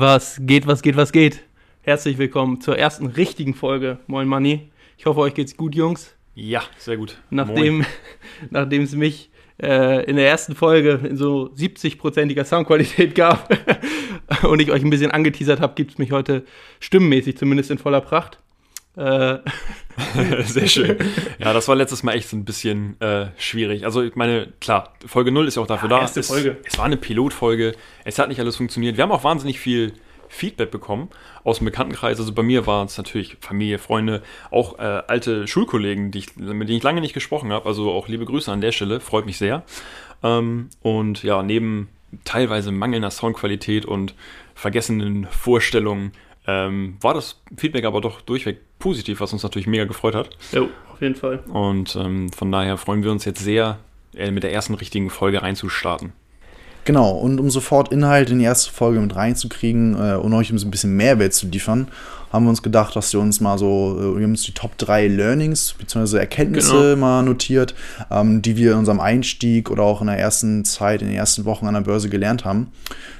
Was geht, was geht, was geht? Herzlich willkommen zur ersten richtigen Folge Moin Money. Ich hoffe, euch geht's gut, Jungs. Ja, sehr gut. Nachdem, nachdem es mich äh, in der ersten Folge in so 70-prozentiger Soundqualität gab und ich euch ein bisschen angeteasert habe, gibt es mich heute stimmenmäßig zumindest in voller Pracht. Äh. Sehr schön. Ja, das war letztes Mal echt so ein bisschen äh, schwierig. Also ich meine, klar, Folge 0 ist ja auch dafür ja, da. Erste es, Folge. es war eine Pilotfolge. Es hat nicht alles funktioniert. Wir haben auch wahnsinnig viel Feedback bekommen aus dem Bekanntenkreis. Also bei mir waren es natürlich Familie, Freunde, auch äh, alte Schulkollegen, die ich, mit denen ich lange nicht gesprochen habe. Also auch liebe Grüße an der Stelle, freut mich sehr. Ähm, und ja, neben teilweise mangelnder Soundqualität und vergessenen Vorstellungen ähm, war das Feedback aber doch durchweg positiv, was uns natürlich mega gefreut hat. Jo, auf jeden Fall. Und ähm, von daher freuen wir uns jetzt sehr, äh, mit der ersten richtigen Folge reinzustarten. Genau, und um sofort Inhalt in die erste Folge mit reinzukriegen äh, und euch ein bisschen Mehrwert zu liefern, haben wir uns gedacht, dass wir uns mal so, äh, wir haben uns die Top 3 Learnings bzw. Erkenntnisse genau. mal notiert, ähm, die wir in unserem Einstieg oder auch in der ersten Zeit, in den ersten Wochen an der Börse gelernt haben.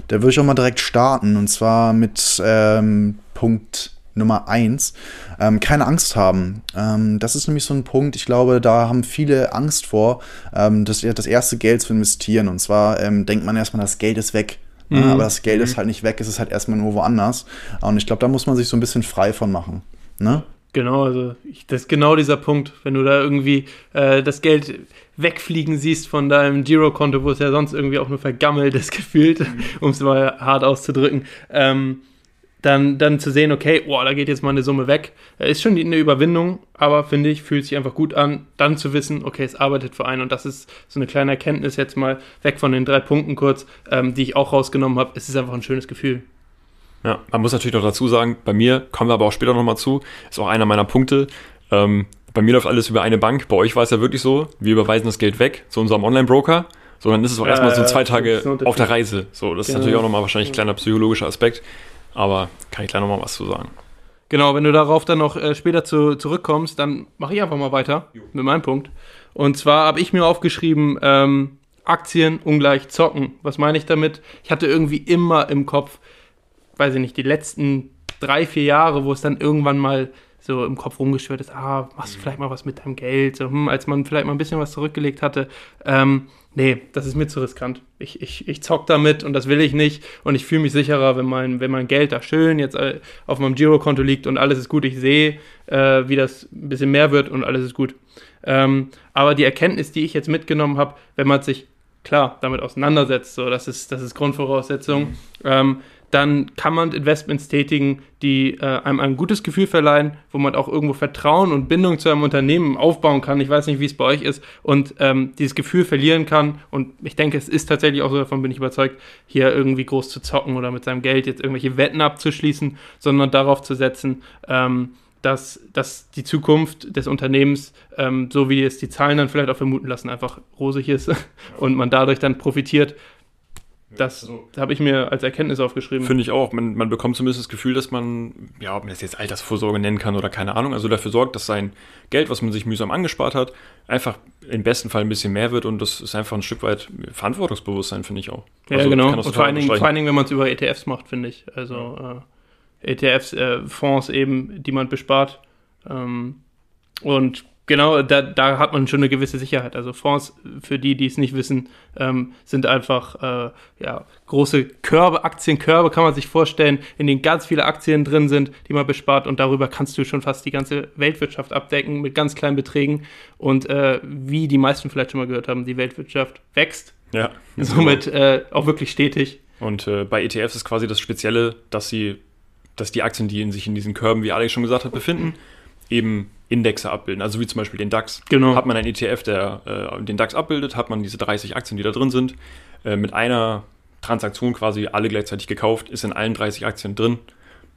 Da würde ich auch mal direkt starten und zwar mit ähm, Punkt Nummer eins, ähm, keine Angst haben. Ähm, das ist nämlich so ein Punkt, ich glaube, da haben viele Angst vor, ähm, das, das erste Geld zu investieren. Und zwar ähm, denkt man erstmal, das Geld ist weg. Mhm. aber das Geld mhm. ist halt nicht weg, es ist halt erstmal nur woanders. Und ich glaube, da muss man sich so ein bisschen frei von machen. Ne? Genau, also ich, das ist genau dieser Punkt, wenn du da irgendwie äh, das Geld wegfliegen siehst von deinem Girokonto, wo es ja sonst irgendwie auch nur vergammelt ist gefühlt, mhm. um es mal hart auszudrücken. Ähm, dann, dann zu sehen, okay, boah, da geht jetzt mal eine Summe weg, ist schon eine Überwindung, aber finde ich, fühlt sich einfach gut an, dann zu wissen, okay, es arbeitet für einen und das ist so eine kleine Erkenntnis jetzt mal weg von den drei Punkten kurz, ähm, die ich auch rausgenommen habe. Es ist einfach ein schönes Gefühl. Ja, man muss natürlich noch dazu sagen, bei mir, kommen wir aber auch später nochmal zu, ist auch einer meiner Punkte. Ähm, bei mir läuft alles über eine Bank, bei euch war es ja wirklich so, wir überweisen das Geld weg zu unserem Online-Broker, so dann ist es auch erstmal so zwei Tage auf der Reise. So, das ist genau. natürlich auch nochmal wahrscheinlich ein kleiner psychologischer Aspekt. Aber kann ich gleich nochmal was zu sagen. Genau, wenn du darauf dann noch äh, später zu, zurückkommst, dann mache ich einfach mal weiter jo. mit meinem Punkt. Und zwar habe ich mir aufgeschrieben, ähm, Aktien ungleich zocken. Was meine ich damit? Ich hatte irgendwie immer im Kopf, weiß ich nicht, die letzten drei, vier Jahre, wo es dann irgendwann mal so im Kopf rumgeschwört ist, ah, machst du mhm. vielleicht mal was mit deinem Geld, so, hm, als man vielleicht mal ein bisschen was zurückgelegt hatte. Ähm, nee, das ist mir zu riskant. Ich, ich, ich zock damit und das will ich nicht. Und ich fühle mich sicherer, wenn mein, wenn mein Geld da schön jetzt äh, auf meinem Girokonto liegt und alles ist gut. Ich sehe, äh, wie das ein bisschen mehr wird und alles ist gut. Ähm, aber die Erkenntnis, die ich jetzt mitgenommen habe, wenn man sich klar damit auseinandersetzt, so, das ist, das ist Grundvoraussetzung, mhm. ähm, dann kann man Investments tätigen, die äh, einem ein gutes Gefühl verleihen, wo man auch irgendwo Vertrauen und Bindung zu einem Unternehmen aufbauen kann. Ich weiß nicht, wie es bei euch ist und ähm, dieses Gefühl verlieren kann. Und ich denke, es ist tatsächlich auch so, davon bin ich überzeugt, hier irgendwie groß zu zocken oder mit seinem Geld jetzt irgendwelche Wetten abzuschließen, sondern darauf zu setzen, ähm, dass, dass die Zukunft des Unternehmens, ähm, so wie es die Zahlen dann vielleicht auch vermuten lassen, einfach rosig ist und man dadurch dann profitiert das also, habe ich mir als Erkenntnis aufgeschrieben. Finde ich auch. Man, man bekommt zumindest das Gefühl, dass man, ja, ob man das jetzt Altersvorsorge nennen kann oder keine Ahnung, also dafür sorgt, dass sein Geld, was man sich mühsam angespart hat, einfach im besten Fall ein bisschen mehr wird und das ist einfach ein Stück weit Verantwortungsbewusstsein, finde ich auch. Ja, also, genau. Und vor allen, Dingen, vor allen Dingen, wenn man es über ETFs macht, finde ich. Also äh, ETFs, äh, Fonds eben, die man bespart. Ähm, und Genau, da, da hat man schon eine gewisse Sicherheit. Also Fonds, für die, die es nicht wissen, ähm, sind einfach äh, ja, große Körbe, Aktienkörbe, kann man sich vorstellen, in denen ganz viele Aktien drin sind, die man bespart und darüber kannst du schon fast die ganze Weltwirtschaft abdecken mit ganz kleinen Beträgen. Und äh, wie die meisten vielleicht schon mal gehört haben, die Weltwirtschaft wächst. Ja. Somit äh, auch wirklich stetig. Und äh, bei ETFs ist quasi das Spezielle, dass sie, dass die Aktien, die in sich in diesen Körben, wie Alex schon gesagt hat, befinden, eben Indexe abbilden. Also wie zum Beispiel den DAX. Genau. Hat man einen ETF, der äh, den DAX abbildet, hat man diese 30 Aktien, die da drin sind, äh, mit einer Transaktion quasi alle gleichzeitig gekauft, ist in allen 30 Aktien drin.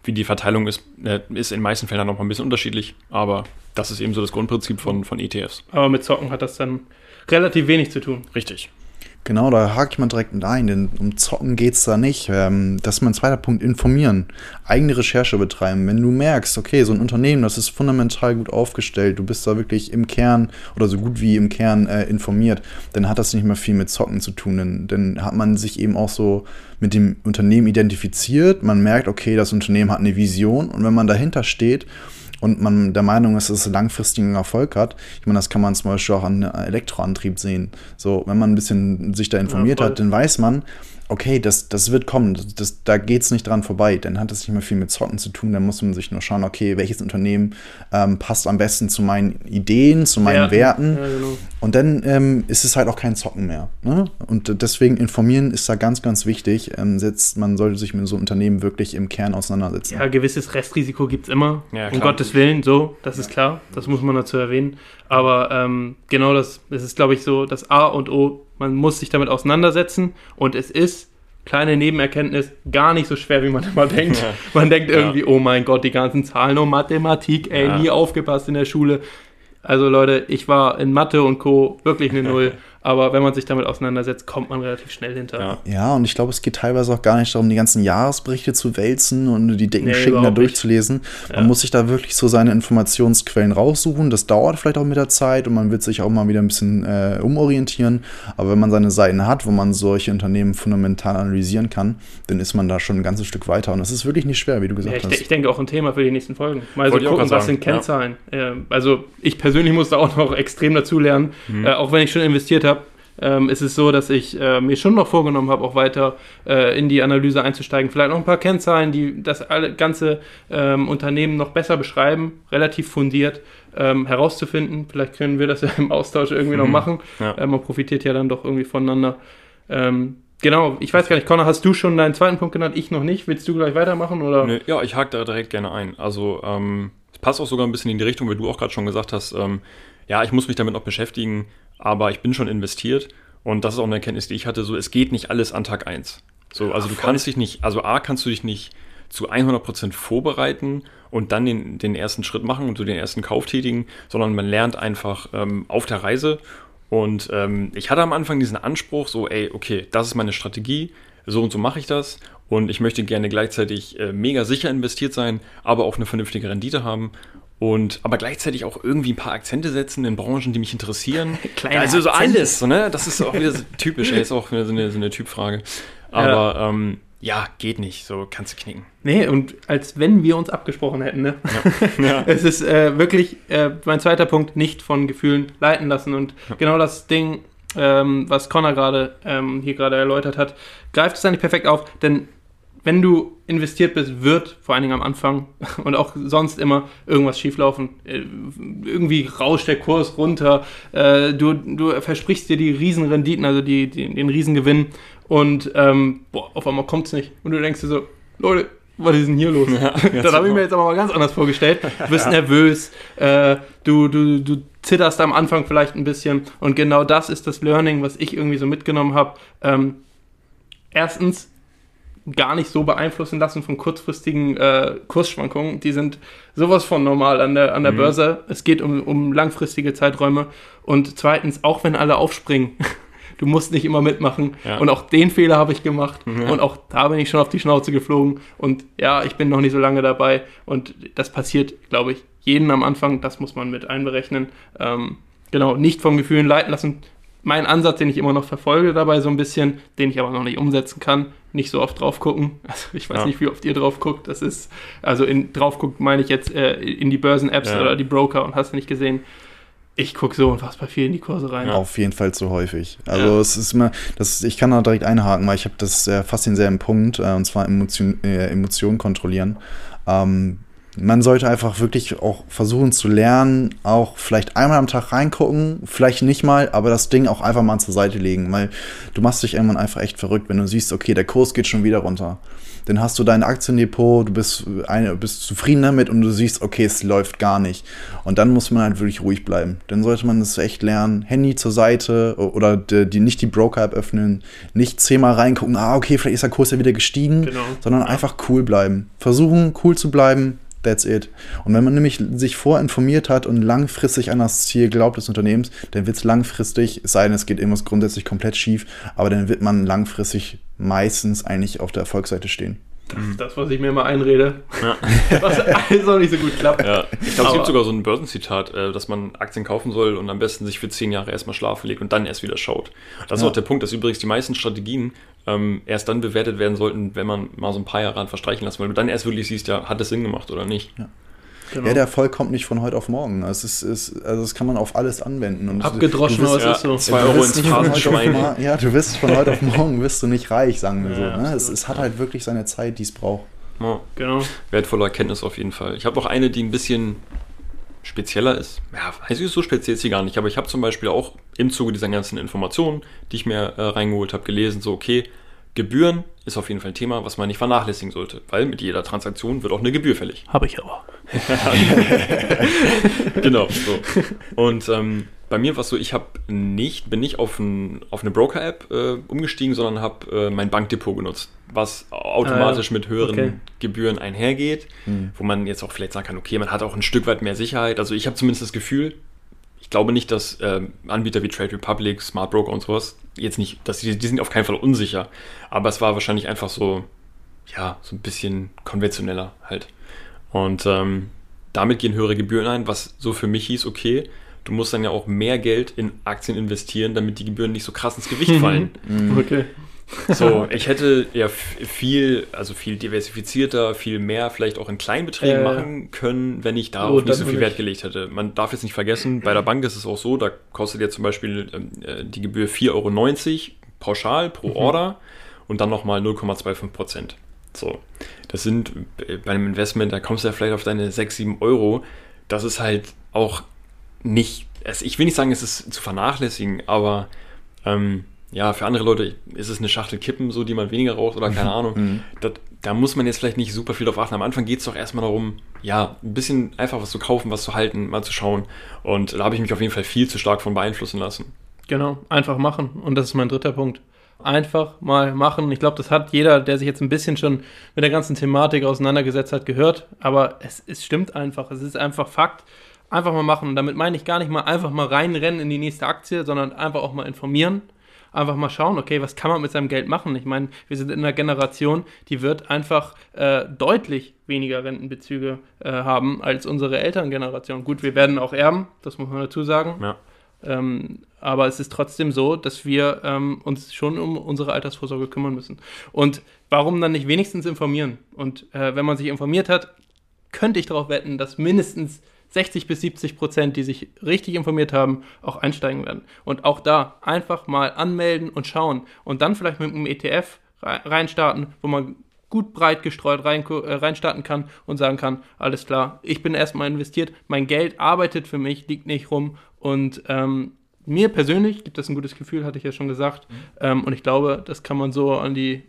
Wie die Verteilung ist, äh, ist in den meisten Fällen noch mal ein bisschen unterschiedlich, aber das ist eben so das Grundprinzip von, von ETFs. Aber mit Zocken hat das dann relativ wenig zu tun. Richtig. Genau, da hake ich mal direkt mit ein, denn um Zocken geht es da nicht. Ähm, das ist mein zweiter Punkt, informieren. Eigene Recherche betreiben. Wenn du merkst, okay, so ein Unternehmen, das ist fundamental gut aufgestellt, du bist da wirklich im Kern oder so gut wie im Kern äh, informiert, dann hat das nicht mehr viel mit Zocken zu tun. Denn dann hat man sich eben auch so mit dem Unternehmen identifiziert. Man merkt, okay, das Unternehmen hat eine Vision und wenn man dahinter steht, und man der Meinung ist, dass es langfristigen Erfolg hat. Ich meine, das kann man zum Beispiel auch an Elektroantrieb sehen. So, wenn man ein bisschen sich da informiert ja, hat, dann weiß man, okay, das, das wird kommen, das, das da geht es nicht dran vorbei. Dann hat es nicht mehr viel mit Zocken zu tun. Dann muss man sich nur schauen, okay, welches Unternehmen ähm, passt am besten zu meinen Ideen, zu meinen Werten. Werten. Ja, genau. Und dann ähm, ist es halt auch kein Zocken mehr. Ne? Und deswegen informieren ist da ganz, ganz wichtig. Ähm, setzt, man sollte sich mit so einem Unternehmen wirklich im Kern auseinandersetzen. Ja, gewisses Restrisiko gibt es immer. Ja, um Gottes Willen, so, das ist klar. Das muss man dazu erwähnen. Aber ähm, genau das, das ist, glaube ich, so das A und O man muss sich damit auseinandersetzen und es ist, kleine Nebenerkenntnis, gar nicht so schwer, wie man immer denkt. Ja. Man denkt irgendwie, ja. oh mein Gott, die ganzen Zahlen und Mathematik, ey, ja. nie aufgepasst in der Schule. Also Leute, ich war in Mathe und Co. wirklich eine Null. Aber wenn man sich damit auseinandersetzt, kommt man relativ schnell hinter. Ja, ja und ich glaube, es geht teilweise auch gar nicht darum, die ganzen Jahresberichte zu wälzen und die dicken nee, Schicken da durchzulesen. Ja. Man muss sich da wirklich so seine Informationsquellen raussuchen. Das dauert vielleicht auch mit der Zeit und man wird sich auch mal wieder ein bisschen äh, umorientieren. Aber wenn man seine Seiten hat, wo man solche Unternehmen fundamental analysieren kann, dann ist man da schon ein ganzes Stück weiter. Und das ist wirklich nicht schwer, wie du gesagt ja, ich, hast. Ich denke auch ein Thema für die nächsten Folgen. Mal so gucken, was sind Kennzahlen. Ja. also ich persönlich muss da auch noch extrem dazu lernen, mhm. äh, auch wenn ich schon investiert habe ähm, ist es so, dass ich äh, mir schon noch vorgenommen habe, auch weiter äh, in die Analyse einzusteigen. Vielleicht noch ein paar Kennzahlen, die das alle, ganze ähm, Unternehmen noch besser beschreiben, relativ fundiert ähm, herauszufinden. Vielleicht können wir das ja im Austausch irgendwie mhm. noch machen. Ja. Äh, man profitiert ja dann doch irgendwie voneinander. Ähm, genau, ich weiß gar nicht, Connor, hast du schon deinen zweiten Punkt genannt? Ich noch nicht. Willst du gleich weitermachen? Oder? Nee, ja, ich hake da direkt gerne ein. Also, ähm, es passt auch sogar ein bisschen in die Richtung, wie du auch gerade schon gesagt hast. Ähm, ja, ich muss mich damit noch beschäftigen, aber ich bin schon investiert und das ist auch eine Erkenntnis, die ich hatte, so es geht nicht alles an Tag 1. So, also du kannst dich nicht, also A, kannst du dich nicht zu 100% vorbereiten und dann den, den ersten Schritt machen und so den ersten Kauf tätigen, sondern man lernt einfach ähm, auf der Reise. Und ähm, ich hatte am Anfang diesen Anspruch, so, ey, okay, das ist meine Strategie, so und so mache ich das und ich möchte gerne gleichzeitig äh, mega sicher investiert sein, aber auch eine vernünftige Rendite haben und aber gleichzeitig auch irgendwie ein paar Akzente setzen in Branchen, die mich interessieren. Kleine also so Akzente. alles, so, ne? Das ist auch wieder so typisch, ey, ist auch wieder so eine, so eine Typfrage. Aber ja. Ähm, ja, geht nicht, so kannst du knicken. Nee, und als wenn wir uns abgesprochen hätten, ne? Ja. ja. es ist äh, wirklich äh, mein zweiter Punkt, nicht von Gefühlen leiten lassen. Und genau das Ding, ähm, was Connor gerade ähm, hier gerade erläutert hat, greift es eigentlich perfekt auf, denn wenn du investiert bist, wird vor allen Dingen am Anfang und auch sonst immer irgendwas schieflaufen. Äh, irgendwie rauscht der Kurs runter, äh, du, du versprichst dir die Riesenrenditen, also die, die, den Riesengewinn und ähm, boah, auf einmal kommt es nicht. Und du denkst dir so, Leute, was ist denn hier los? Ja, das habe ich mir jetzt aber mal ganz anders vorgestellt. Du bist ja. nervös, äh, du, du, du zitterst am Anfang vielleicht ein bisschen und genau das ist das Learning, was ich irgendwie so mitgenommen habe. Ähm, erstens, gar nicht so beeinflussen lassen von kurzfristigen äh, Kursschwankungen. Die sind sowas von normal an der, an der mhm. Börse. Es geht um, um langfristige Zeiträume. Und zweitens, auch wenn alle aufspringen, du musst nicht immer mitmachen. Ja. Und auch den Fehler habe ich gemacht. Ja. Und auch da bin ich schon auf die Schnauze geflogen. Und ja, ich bin noch nicht so lange dabei. Und das passiert, glaube ich, jeden am Anfang. Das muss man mit einberechnen. Ähm, genau, nicht vom Gefühlen leiten lassen mein Ansatz, den ich immer noch verfolge dabei so ein bisschen, den ich aber noch nicht umsetzen kann, nicht so oft drauf gucken. Also ich weiß ja. nicht, wie oft ihr drauf guckt. Das ist, also in, drauf guckt meine ich jetzt äh, in die Börsen-Apps ja. oder die Broker und hast du nicht gesehen. Ich gucke so unfassbar viel in die Kurse rein. Ja. Auf jeden Fall zu häufig. Also ja. es ist immer, das, ich kann da direkt einhaken, weil ich habe das äh, fast denselben Punkt, äh, und zwar Emotion, äh, Emotionen kontrollieren. Ähm, man sollte einfach wirklich auch versuchen zu lernen, auch vielleicht einmal am Tag reingucken, vielleicht nicht mal, aber das Ding auch einfach mal zur Seite legen, weil du machst dich irgendwann einfach echt verrückt, wenn du siehst, okay, der Kurs geht schon wieder runter. Dann hast du dein Aktiendepot, du bist, eine, bist zufrieden damit und du siehst, okay, es läuft gar nicht. Und dann muss man halt wirklich ruhig bleiben. Dann sollte man das echt lernen. Handy zur Seite oder die, die nicht die Broker-App öffnen, nicht zehnmal reingucken, ah, okay, vielleicht ist der Kurs ja wieder gestiegen, genau. sondern einfach cool bleiben. Versuchen, cool zu bleiben, That's it. Und wenn man nämlich sich vorinformiert hat und langfristig an das Ziel glaubt des Unternehmens, dann wird es langfristig, es sei denn, es geht irgendwas grundsätzlich komplett schief, aber dann wird man langfristig meistens eigentlich auf der Erfolgsseite stehen. Das ist das, was ich mir immer einrede. Ja. was alles auch nicht so gut klappt. Ja. Ich glaube, es gibt sogar so ein Börsenzitat, äh, dass man Aktien kaufen soll und am besten sich für zehn Jahre erstmal schlafen legt und dann erst wieder schaut. Das ist ja. auch der Punkt, dass übrigens die meisten Strategien ähm, erst dann bewertet werden sollten, wenn man mal so ein paar Jahre an verstreichen lässt, weil du dann erst wirklich siehst, ja, hat es Sinn gemacht oder nicht. Ja. Genau. Ja, der Erfolg kommt nicht von heute auf morgen. Es ist, ist, also das kann man auf alles anwenden. Und Abgedroschen, aber es ist so. Zwei Euro ins Phrasenschwein. Ja, du wirst von heute auf morgen wirst du nicht reich, sagen wir ja, so. Ne? Es, es, hat halt wirklich seine Zeit, die es braucht. Ja, genau. Wertvolle Erkenntnis auf jeden Fall. Ich habe noch eine, die ein bisschen spezieller ist. Ja, weiß ich, so speziell ist sie gar nicht, aber ich habe zum Beispiel auch im Zuge dieser ganzen Informationen, die ich mir äh, reingeholt habe, gelesen, so, okay, Gebühren ist auf jeden Fall ein Thema, was man nicht vernachlässigen sollte, weil mit jeder Transaktion wird auch eine Gebühr fällig. Habe ich aber. genau, so. Und ähm, bei mir war es so, ich habe nicht, bin nicht auf, ein, auf eine Broker-App äh, umgestiegen, sondern habe äh, mein Bankdepot genutzt, was automatisch ah, ja. mit höheren okay. Gebühren einhergeht, mhm. wo man jetzt auch vielleicht sagen kann, okay, man hat auch ein Stück weit mehr Sicherheit. Also ich habe zumindest das Gefühl, ich glaube nicht, dass äh, Anbieter wie Trade Republic, Smart Broker und sowas jetzt nicht, dass die, die sind auf keinen Fall unsicher. Aber es war wahrscheinlich einfach so, ja, so ein bisschen konventioneller halt. Und ähm, damit gehen höhere Gebühren ein, was so für mich hieß, okay, du musst dann ja auch mehr Geld in Aktien investieren, damit die Gebühren nicht so krass ins Gewicht fallen. okay. So, ich hätte ja viel, also viel diversifizierter, viel mehr vielleicht auch in Kleinbeträgen äh, machen können, wenn ich darauf oh, nicht so viel Wert gelegt hätte. Man darf jetzt nicht vergessen, bei der Bank ist es auch so, da kostet jetzt zum Beispiel ähm, äh, die Gebühr 4,90 Euro pauschal pro mhm. Order und dann nochmal 0,25 Prozent. So, das sind äh, bei einem Investment, da kommst du ja vielleicht auf deine 6, 7 Euro. Das ist halt auch nicht, also ich will nicht sagen, es ist zu vernachlässigen, aber ähm, ja, für andere Leute ist es eine Schachtel Kippen, so die man weniger raucht oder keine Ahnung. Mhm. Das, da muss man jetzt vielleicht nicht super viel drauf achten. Am Anfang geht es doch erstmal darum, ja, ein bisschen einfach was zu kaufen, was zu halten, mal zu schauen. Und da habe ich mich auf jeden Fall viel zu stark von beeinflussen lassen. Genau, einfach machen. Und das ist mein dritter Punkt. Einfach mal machen. Ich glaube, das hat jeder, der sich jetzt ein bisschen schon mit der ganzen Thematik auseinandergesetzt hat, gehört. Aber es, es stimmt einfach. Es ist einfach Fakt. Einfach mal machen. Und damit meine ich gar nicht mal einfach mal reinrennen in die nächste Aktie, sondern einfach auch mal informieren einfach mal schauen, okay, was kann man mit seinem Geld machen? Ich meine, wir sind in einer Generation, die wird einfach äh, deutlich weniger Rentenbezüge äh, haben als unsere Elterngeneration. Gut, wir werden auch erben, das muss man dazu sagen. Ja. Ähm, aber es ist trotzdem so, dass wir ähm, uns schon um unsere Altersvorsorge kümmern müssen. Und warum dann nicht wenigstens informieren? Und äh, wenn man sich informiert hat, könnte ich darauf wetten, dass mindestens 60 bis 70 Prozent, die sich richtig informiert haben, auch einsteigen werden. Und auch da einfach mal anmelden und schauen und dann vielleicht mit einem ETF reinstarten, wo man gut breit gestreut rein, äh, reinstarten kann und sagen kann, alles klar, ich bin erstmal investiert, mein Geld arbeitet für mich, liegt nicht rum und ähm, mir persönlich gibt das ein gutes Gefühl, hatte ich ja schon gesagt. Mhm. Ähm, und ich glaube, das kann man so an die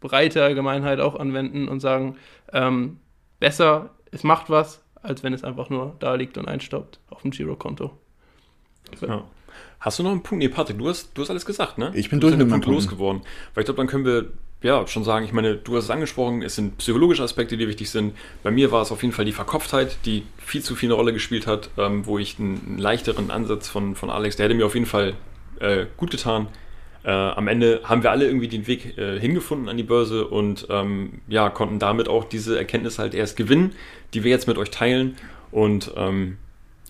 breite Allgemeinheit auch anwenden und sagen, ähm, besser, es macht was, als wenn es einfach nur da liegt und einstaubt auf dem Girokonto. Ja. Hast du noch einen Punkt? Nee, Patrick, du hast, du hast alles gesagt, ne? Ich bin durch mit meinem Punkt losgeworden. Weil ich glaube, dann können wir ja schon sagen, ich meine, du hast es angesprochen, es sind psychologische Aspekte, die wichtig sind. Bei mir war es auf jeden Fall die Verkopftheit, die viel zu viel eine Rolle gespielt hat, ähm, wo ich einen, einen, leichteren Ansatz von, von Alex, der hätte mir auf jeden Fall äh, gut getan. Äh, am Ende haben wir alle irgendwie den Weg äh, hingefunden an die Börse und ähm, ja, konnten damit auch diese Erkenntnis halt erst gewinnen, die wir jetzt mit euch teilen. Und ähm,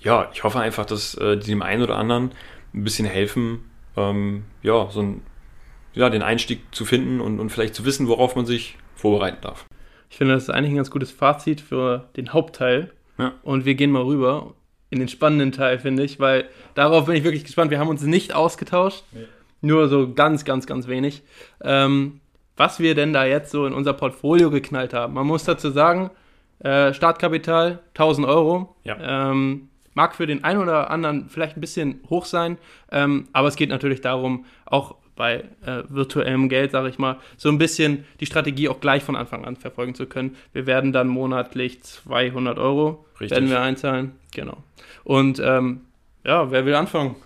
ja, ich hoffe einfach, dass äh, die dem einen oder anderen ein bisschen helfen, ähm, ja, so ein, ja, den Einstieg zu finden und, und vielleicht zu wissen, worauf man sich vorbereiten darf. Ich finde, das ist eigentlich ein ganz gutes Fazit für den Hauptteil. Ja. Und wir gehen mal rüber in den spannenden Teil, finde ich, weil darauf bin ich wirklich gespannt. Wir haben uns nicht ausgetauscht. Nee nur so ganz, ganz, ganz wenig. Ähm, was wir denn da jetzt so in unser Portfolio geknallt haben. Man muss dazu sagen, Äh, Startkapital 1000 Euro. Ja. Ähm, mag für den einen oder anderen vielleicht ein bisschen hoch sein, ähm, aber es geht natürlich darum, auch bei äh, virtuellem Geld, sage ich mal, so ein bisschen die Strategie auch gleich von Anfang an verfolgen zu können. Wir werden dann monatlich 200 Euro Richtig. werden wir einzahlen, genau. Und ähm, ja, wer will anfangen?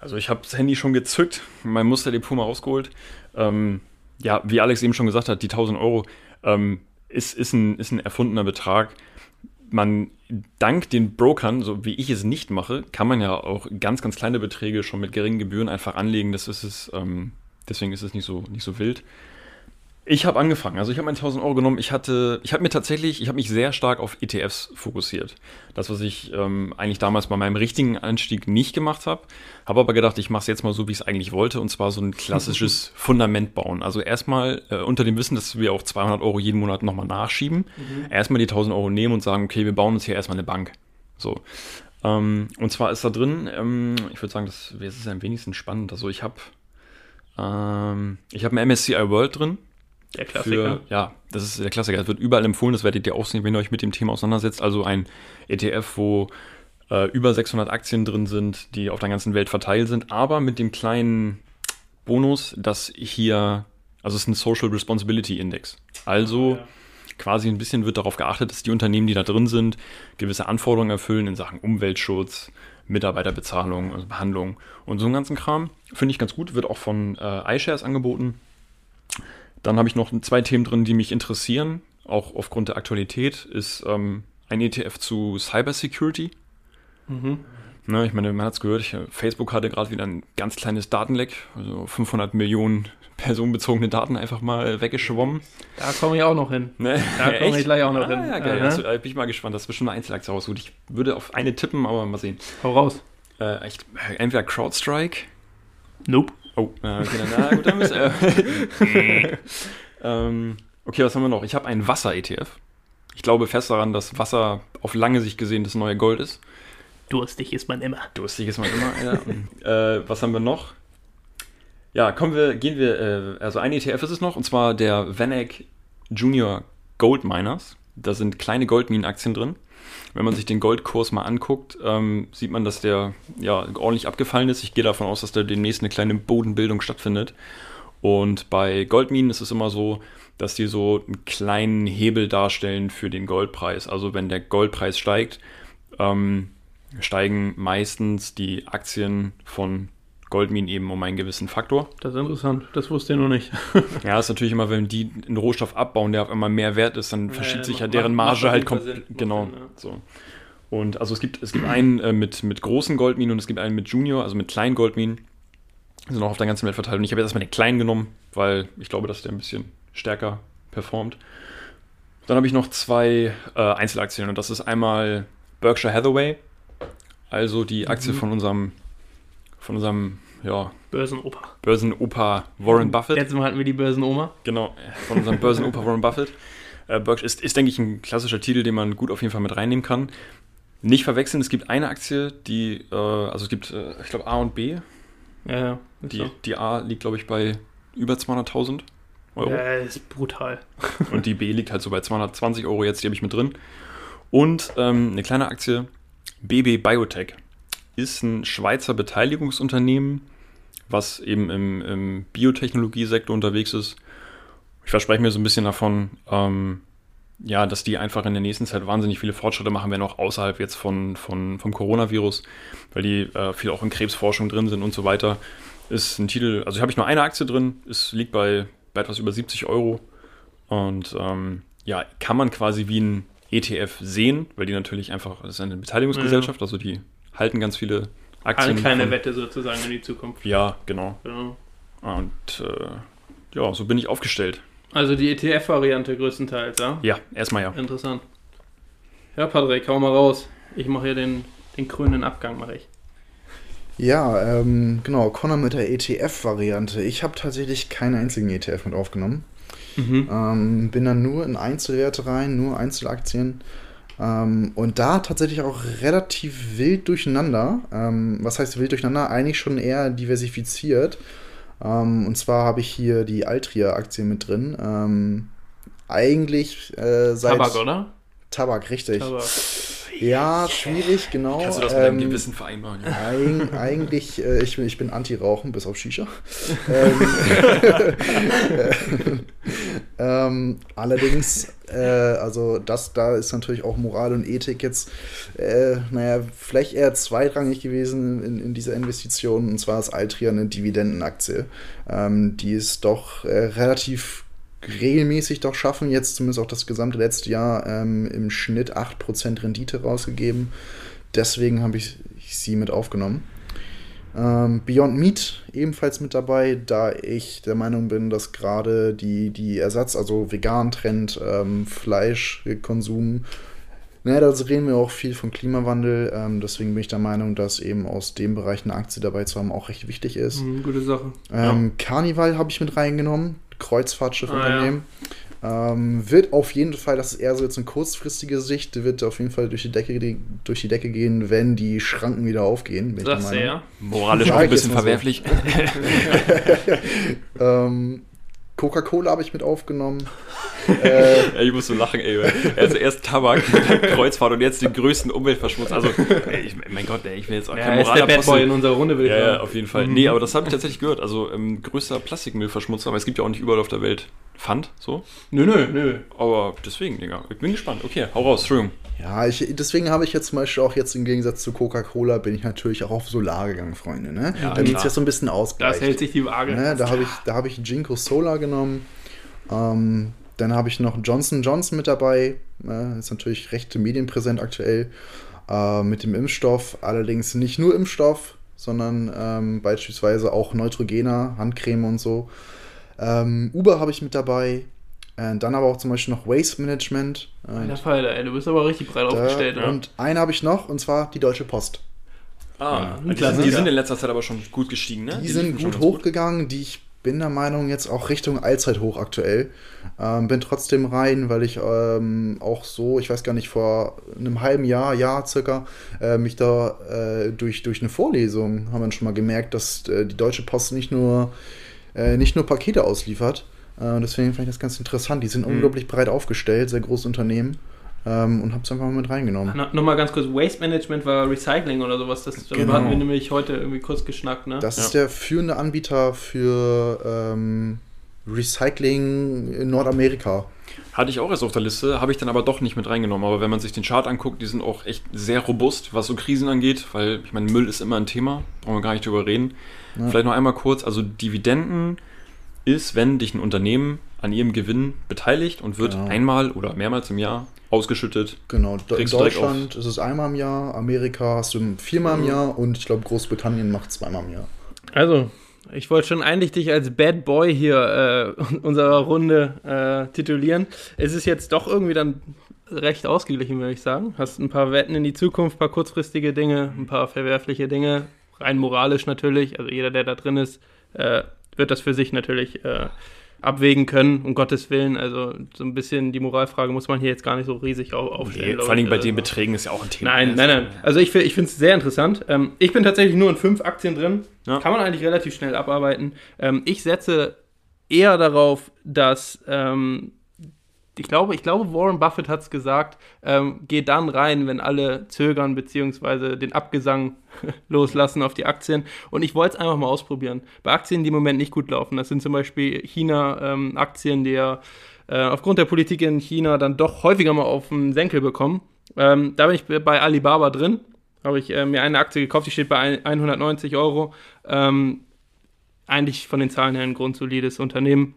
Also ich habe das Handy schon gezückt, mein Musterdepot mal rausgeholt. Ähm, ja, wie Alex eben schon gesagt hat, die 1000 Euro ähm, ist, ist, ein, ist ein erfundener Betrag. Man, dank den Brokern, so wie ich es nicht mache, kann man ja auch ganz, ganz kleine Beträge schon mit geringen Gebühren einfach anlegen. Das ist es, ähm, deswegen ist es nicht so, nicht so wild. Ich habe angefangen, also ich habe meine 1000 Euro genommen. Ich hatte, ich habe mir tatsächlich, ich habe mich sehr stark auf ETFs fokussiert. Das, was ich ähm, eigentlich damals bei meinem richtigen Anstieg nicht gemacht habe, habe aber gedacht, ich mache es jetzt mal so, wie ich es eigentlich wollte, und zwar so ein klassisches Fundament bauen. Also erstmal äh, unter dem Wissen, dass wir auch 200 Euro jeden Monat nochmal nachschieben, erstmal die 1000 Euro nehmen und sagen, okay, wir bauen uns hier erstmal eine Bank. So. Ähm, und zwar ist da drin, ähm, ich würde sagen, das, das ist am wenigsten spannend. Also ich habe ähm, ich habe ein MSCI World drin. Der Klassiker. Für, ja, das ist der Klassiker. Das wird überall empfohlen, das werdet ihr auch sehen, wenn ihr euch mit dem Thema auseinandersetzt. Also ein ETF, wo äh, über 600 Aktien drin sind, die auf der ganzen Welt verteilt sind, aber mit dem kleinen Bonus, dass hier, also es ist ein Social Responsibility Index. Also quasi ein bisschen wird darauf geachtet, dass die Unternehmen, die da drin sind, gewisse Anforderungen erfüllen in Sachen Umweltschutz, Mitarbeiterbezahlung, also Behandlung und so einen ganzen Kram. Finde ich ganz gut, wird auch von äh, iShares angeboten. Dann habe ich noch zwei Themen drin, die mich interessieren, auch aufgrund der Aktualität, ist ähm, ein ETF zu Cybersecurity. Mhm. Ne, ich meine, man hat es gehört, ich, Facebook hatte gerade wieder ein ganz kleines Datenleck, also 500 Millionen personenbezogene Daten einfach mal weggeschwommen. Da komme ich auch noch hin. Ne? Da komme ich gleich auch noch ah, hin. Ja, geil. Aha. Also, äh, bin ich mal gespannt, das ist bestimmt eine Einzelaktie rausgeholt. Ich würde auf eine tippen, aber mal sehen. Hau raus. Äh, echt, entweder CrowdStrike Nope. Oh, äh, okay, dann, na gut, dann müssen äh, ähm, Okay, was haben wir noch? Ich habe einen Wasser-ETF. Ich glaube fest daran, dass Wasser auf lange Sicht gesehen das neue Gold ist. Durstig ist man immer. Durstig ist man immer, Alter. äh, was haben wir noch? Ja, kommen wir, gehen wir, äh, also ein ETF ist es noch, und zwar der Vanek Junior Gold Miners. Da sind kleine Goldminenaktien drin. Wenn man sich den Goldkurs mal anguckt, ähm, sieht man, dass der ja ordentlich abgefallen ist. Ich gehe davon aus, dass da demnächst eine kleine Bodenbildung stattfindet. Und bei Goldminen ist es immer so, dass die so einen kleinen Hebel darstellen für den Goldpreis. Also wenn der Goldpreis steigt, ähm, steigen meistens die Aktien von Goldminen eben um einen gewissen Faktor. Das ist interessant. Das wusste ich noch nicht. Ja, ist natürlich immer, wenn die einen Rohstoff abbauen, der auf einmal mehr wert ist, dann verschiebt sich ja deren Marge halt komplett. Genau. Sinn, ja. So. Und also es gibt, es gibt einen äh, mit, mit großen Goldminen und es gibt einen mit Junior, also mit kleinen Goldminen. Die sind auch auf der ganzen Welt verteilt. Und ich habe jetzt erstmal den kleinen genommen, weil ich glaube, dass der ein bisschen stärker performt. Dann habe ich noch zwei äh, Einzelaktien und das ist einmal Berkshire Hathaway, also die Aktie Mhm. von unserem, von unserem ja, Börsenoper. Börsenoper Warren Buffett. Letztes Mal hatten wir die Börsenoma. Genau, von unserem Börsenoper Warren Buffett. Äh, Berkshire ist, ist, denke ich, ein klassischer Titel, den man gut auf jeden Fall mit reinnehmen kann. Nicht verwechseln, es gibt eine Aktie, die, äh, also es gibt, äh, ich glaube, A und B. Ja, ja. Die, so. die A liegt, glaube ich, bei über 200.000 Euro. Ja, ist brutal. Und die B liegt halt so bei 220 Euro jetzt, die habe ich mit drin. Und ähm, eine kleine Aktie, BB Biotech, ist ein Schweizer Beteiligungsunternehmen, was eben im, im Biotechnologiesektor unterwegs ist. Ich verspreche mir so ein bisschen davon, ähm, ja, dass die einfach in der nächsten Zeit wahnsinnig viele Fortschritte machen werden, auch außerhalb jetzt von, von, vom Coronavirus, weil die äh, viel auch in Krebsforschung drin sind und so weiter. Ist ein Titel, also habe ich nur eine Aktie drin, es liegt bei, bei etwas über 70 Euro. Und ähm, ja, kann man quasi wie ein ETF sehen, weil die natürlich einfach, das ist eine Beteiligungsgesellschaft, also die halten ganz viele Aktien. Eine kleine von- Wette sozusagen in die Zukunft. Ja, genau. Ja. Und äh, ja, so bin ich aufgestellt. Also die ETF-Variante größtenteils, ja? Ja, erstmal ja. Interessant. Ja, Patrick, hau mal raus. Ich mache hier den, den krönenden Abgang, mache ich. Ja, ähm, genau, Connor mit der ETF-Variante. Ich habe tatsächlich keinen einzigen ETF mit aufgenommen. Mhm. Ähm, bin dann nur in Einzelwerte rein, nur Einzelaktien. Ähm, und da tatsächlich auch relativ wild durcheinander. Ähm, was heißt wild durcheinander? Eigentlich schon eher diversifiziert. Ähm, und zwar habe ich hier die Altria-Aktie mit drin. Ähm, eigentlich äh, seit Tabak, oder? Tabak, richtig. Tabak. Ja, schwierig, genau. Kannst du das mit deinem ähm, Gewissen vereinbaren? Ja? Eig eigentlich, äh, ich, ich bin Anti-Rauchen, bis auf Shisha. ähm, ähm, allerdings, äh, also das, da ist natürlich auch Moral und Ethik jetzt, äh, naja, vielleicht eher zweitrangig gewesen in, in dieser Investition. Und zwar ist Altria eine Dividendenaktie. Ähm, die ist doch äh, relativ regelmäßig doch schaffen, jetzt zumindest auch das gesamte letzte Jahr ähm, im Schnitt 8% Rendite rausgegeben. Deswegen habe ich sie mit aufgenommen. Ähm, Beyond Meat ebenfalls mit dabei, da ich der Meinung bin, dass gerade die, die Ersatz, also Vegan-Trend, ähm, Fleischkonsum, naja, da reden wir auch viel vom Klimawandel. Ähm, deswegen bin ich der Meinung, dass eben aus dem Bereich eine Aktie dabei zu haben auch recht wichtig ist. Mhm, gute Sache. Ähm, ja. Carnival habe ich mit reingenommen. Kreuzfahrtschiffunternehmen. Ah, ja. ähm, wird auf jeden Fall, das ist eher so jetzt eine kurzfristige Sicht, wird auf jeden Fall durch die Decke, durch die Decke gehen, wenn die Schranken wieder aufgehen. Das sehr. Moralisch auch ein bisschen verwerflich. So. ähm, Coca-Cola habe ich mit aufgenommen. äh, ja, ich muss so lachen, ey. Also erst Tabak, Kreuzfahrt und jetzt den größten Umweltverschmutz. Also, ey, ich, mein Gott, ey, ich will jetzt auch ja, kein Moraler ist der Bad in unserer Runde, will ich ja, sagen. Ja, auf jeden Fall. Mhm. Nee, aber das habe ich tatsächlich gehört. Also, ähm, größter Plastikmüllverschmutzer, aber es gibt ja auch nicht überall auf der Welt Pfand, so. Nö, nö, nö. Aber deswegen, Digga, ich bin gespannt. Okay, hau raus, Entschuldigung. Ja, ich, deswegen habe ich jetzt zum Beispiel auch jetzt im Gegensatz zu Coca-Cola bin ich natürlich auch auf Solar gegangen, Freunde. Ne? Ja, Damit es jetzt so ein bisschen ausgleicht. Das hält sich die Waage. Ne? Da habe ich, hab ich Jinko Solar genommen. Ähm, dann habe ich noch Johnson Johnson mit dabei. Äh, ist natürlich recht medienpräsent aktuell. Äh, mit dem Impfstoff. Allerdings nicht nur Impfstoff, sondern ähm, beispielsweise auch Neutrogena, Handcreme und so. Ähm, Uber habe ich mit dabei. Äh, dann aber auch zum Beispiel noch Waste Management. Alter Falter, ey, du bist aber richtig breit da, aufgestellt. Ja. Und einen habe ich noch, und zwar die Deutsche Post. Ah, ja, die, die, sind in letzter Zeit aber schon gut gestiegen, ne? Die, die sind gut hochgegangen, gut. die ich bin der Meinung, jetzt auch Richtung Allzeithoch aktuell. Ähm, bin trotzdem rein, weil ich ähm, auch so, ich weiß gar nicht, vor einem halben Jahr, Jahr circa, äh, mich da äh, durch, durch eine Vorlesung haben wir schon mal gemerkt, dass äh, die Deutsche Post nicht nur, äh, nicht nur Pakete ausliefert. Äh, deswegen fand ich das ganz interessant. Die sind mhm. unglaublich breit aufgestellt, sehr großes Unternehmen ähm, und habe es einfach mal mit reingenommen. No, Nochmal ganz kurz, Waste Management war Recycling oder sowas, das genau. hatten wir nämlich heute irgendwie kurz geschnackt. Ne? Das ja. ist der führende Anbieter für ähm, Recycling in Nordamerika. Hatte ich auch erst auf der Liste, habe ich dann aber doch nicht mit reingenommen. Aber wenn man sich den Chart anguckt, die sind auch echt sehr robust, was so Krisen angeht, weil ich meine, Müll ist immer ein Thema, brauchen wir gar nicht drüber reden. Ja. Vielleicht noch einmal kurz, also Dividenden ist, wenn dich ein Unternehmen an ihrem Gewinn beteiligt und wird genau. einmal oder mehrmals im Jahr ausgeschüttet. Genau, in Deutschland ist es einmal im Jahr, Amerika hast du viermal im mhm. Jahr und ich glaube Großbritannien macht zweimal im Jahr. Also, ich wollte schon eigentlich dich als Bad Boy hier äh, unserer Runde äh, titulieren. Es ist jetzt doch irgendwie dann recht ausgeglichen, würde ich sagen. Hast ein paar Wetten in die Zukunft, ein paar kurzfristige Dinge, ein paar verwerfliche Dinge, rein moralisch natürlich. Also jeder, der da drin ist, äh, wird das für sich natürlich äh, abwägen können, um Gottes Willen. Also so ein bisschen die Moralfrage muss man hier jetzt gar nicht so riesig aufstellen. Nee, vor allem bei den Beträgen ist ja auch ein Thema. Nein, nein, nein. Also ich, ich finde es sehr interessant. Ähm, ich bin tatsächlich nur in fünf Aktien drin. Ja. Kann man eigentlich relativ schnell abarbeiten. Ähm, ich setze eher darauf, dass ähm, ich glaube, ich glaube, Warren Buffett hat es gesagt, ähm, geh dann rein, wenn alle zögern, beziehungsweise den Abgesang loslassen auf die Aktien. Und ich wollte es einfach mal ausprobieren. Bei Aktien, die im Moment nicht gut laufen, das sind zum Beispiel China-Aktien, ähm, die ja äh, aufgrund der Politik in China dann doch häufiger mal auf den Senkel bekommen. Ähm, da bin ich bei Alibaba drin. Habe ich äh, mir eine Aktie gekauft, die steht bei 190 Euro. Ähm, eigentlich von den Zahlen her ein grundsolides Unternehmen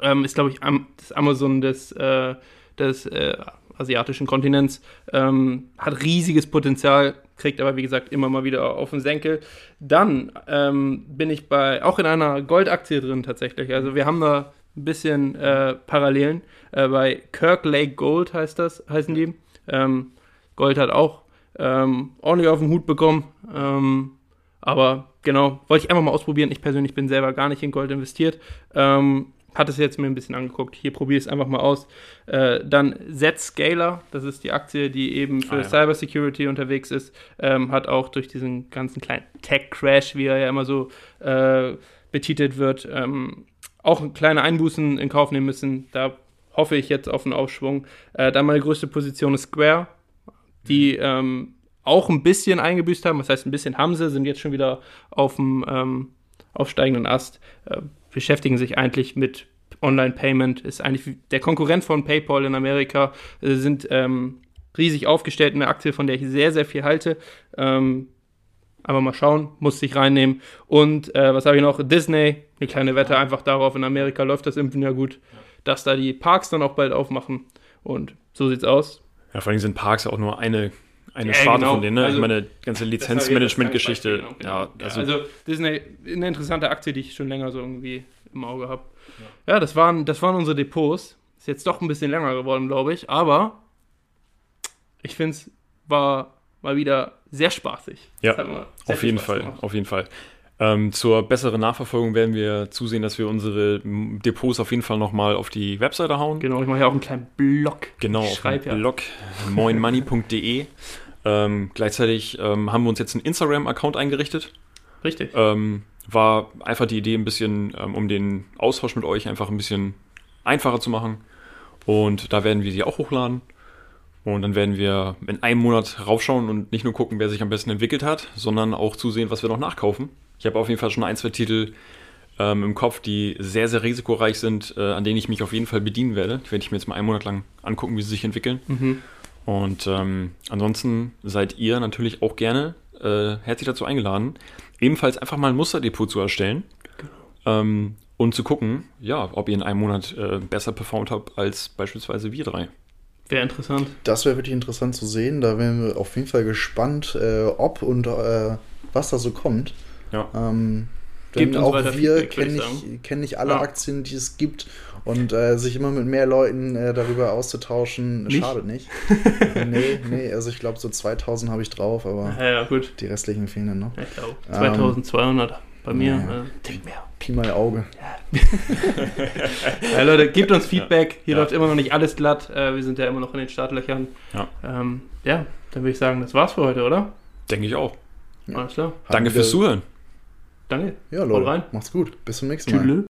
ähm, ist, glaube ich, am, das Amazon des, äh, des äh, asiatischen Kontinents, ähm, hat riesiges Potenzial, kriegt aber, wie gesagt, immer mal wieder auf den Senkel. Dann ähm, bin ich bei, auch in einer Goldaktie drin tatsächlich. Also wir haben da ein bisschen äh, Parallelen. Äh, bei Kirk Lake Gold heißt das, heißen die. Ähm, Gold hat auch ähm, ordentlich auf den Hut bekommen. Ähm, aber genau, wollte ich einfach mal ausprobieren. Ich persönlich bin selber gar nicht in Gold investiert. Ähm, hat es jetzt mir ein bisschen angeguckt. Hier probiere ich es einfach mal aus. Äh, dann Zscaler, das ist die Aktie, die eben für ah, ja. Cybersecurity unterwegs ist, ähm, hat auch durch diesen ganzen kleinen Tech-Crash, wie er ja immer so äh, betitelt wird, ähm, auch kleine Einbußen in Kauf nehmen müssen. Da hoffe ich jetzt auf einen Aufschwung. Äh, dann meine größte Position ist Square, die ähm, auch ein bisschen eingebüßt haben. Das heißt, ein bisschen haben sie, sind jetzt schon wieder auf dem ähm, aufsteigenden Ast, äh, beschäftigen sich eigentlich mit Online-Payment, ist eigentlich der Konkurrent von PayPal in Amerika, äh, sind ähm, riesig aufgestellt, eine Aktie, von der ich sehr, sehr viel halte. Ähm, aber mal schauen, muss sich reinnehmen. Und äh, was habe ich noch? Disney, eine kleine Wette einfach darauf. In Amerika läuft das Impfen ja gut, dass da die Parks dann auch bald aufmachen. Und so sieht's aus. Ja, vor allem sind Parks auch nur eine, eine Ja, Sparte genau. von denen, ne? Also, ich meine, ganze Lizenzmanagement-Geschichte. Genau, Ja, also, also Disney, eine interessante Aktie, die ich schon länger so irgendwie im Auge habe. Ja, das, waren, das waren unsere Depots. Ist jetzt doch ein bisschen länger geworden, glaube ich. Aber ich finde es war mal wieder sehr spaßig. Ja, Das sehr auf jeden Fall, auf jeden Fall. Ähm, zur besseren Nachverfolgung werden wir zusehen, dass wir unsere Depots auf jeden Fall nochmal auf die Webseite hauen. Genau, ich mache ja auch einen kleinen Blog. Genau, ich auf schreibe ja. Blog moinmoney.de. Ähm, gleichzeitig ähm, haben wir uns jetzt einen Instagram-Account eingerichtet. Richtig. Ähm, war einfach die Idee, ein bisschen, ähm, um den Austausch mit euch einfach ein bisschen einfacher zu machen. Und da werden wir sie auch hochladen. Und dann werden wir in einem Monat raufschauen und nicht nur gucken, wer sich am besten entwickelt hat, sondern auch zusehen, was wir noch nachkaufen. Ich habe auf jeden Fall schon ein, zwei Titel ähm, im Kopf, die sehr, sehr risikoreich sind, äh, an denen ich mich auf jeden Fall bedienen werde. Die werde ich mir jetzt mal einen Monat lang angucken, wie sie sich entwickeln. Mhm. Und ähm, ansonsten seid ihr natürlich auch gerne äh, herzlich dazu eingeladen, ebenfalls einfach mal ein Musterdepot zu erstellen ähm, und zu gucken, ja, ob ihr in einem Monat äh, besser performt habt als beispielsweise wir drei. Wäre interessant. Das wäre wirklich interessant zu sehen. Da wären wir auf jeden Fall gespannt, äh, ob und äh, was da so kommt. Ja. Ähm, Gebt denn uns auch wir kennen ich nicht, kennen nicht alle Ja. Aktien, die es gibt. Und äh, sich immer mit mehr Leuten äh, darüber auszutauschen, Nicht? schadet nicht. nee, nee, also ich glaube, so 2000 habe ich drauf, aber Ja, ja, gut. die restlichen fehlen dann noch. Ich glaube, Ähm, 2200 bei mir. ja. Äh, Tick mehr. Pi mal Auge. Ja, Leute, gebt uns Feedback. Hier Ja. läuft immer noch nicht alles glatt. Äh, wir sind ja immer noch in den Startlöchern. Ja. Ähm, ja, dann würde ich sagen, das war's für heute, oder? Denke ich auch. Ja. Alles klar. Danke fürs Zuhören. Danke. Ja, Haut Leute, rein. macht's gut. Bis zum nächsten Mal. Tschüss.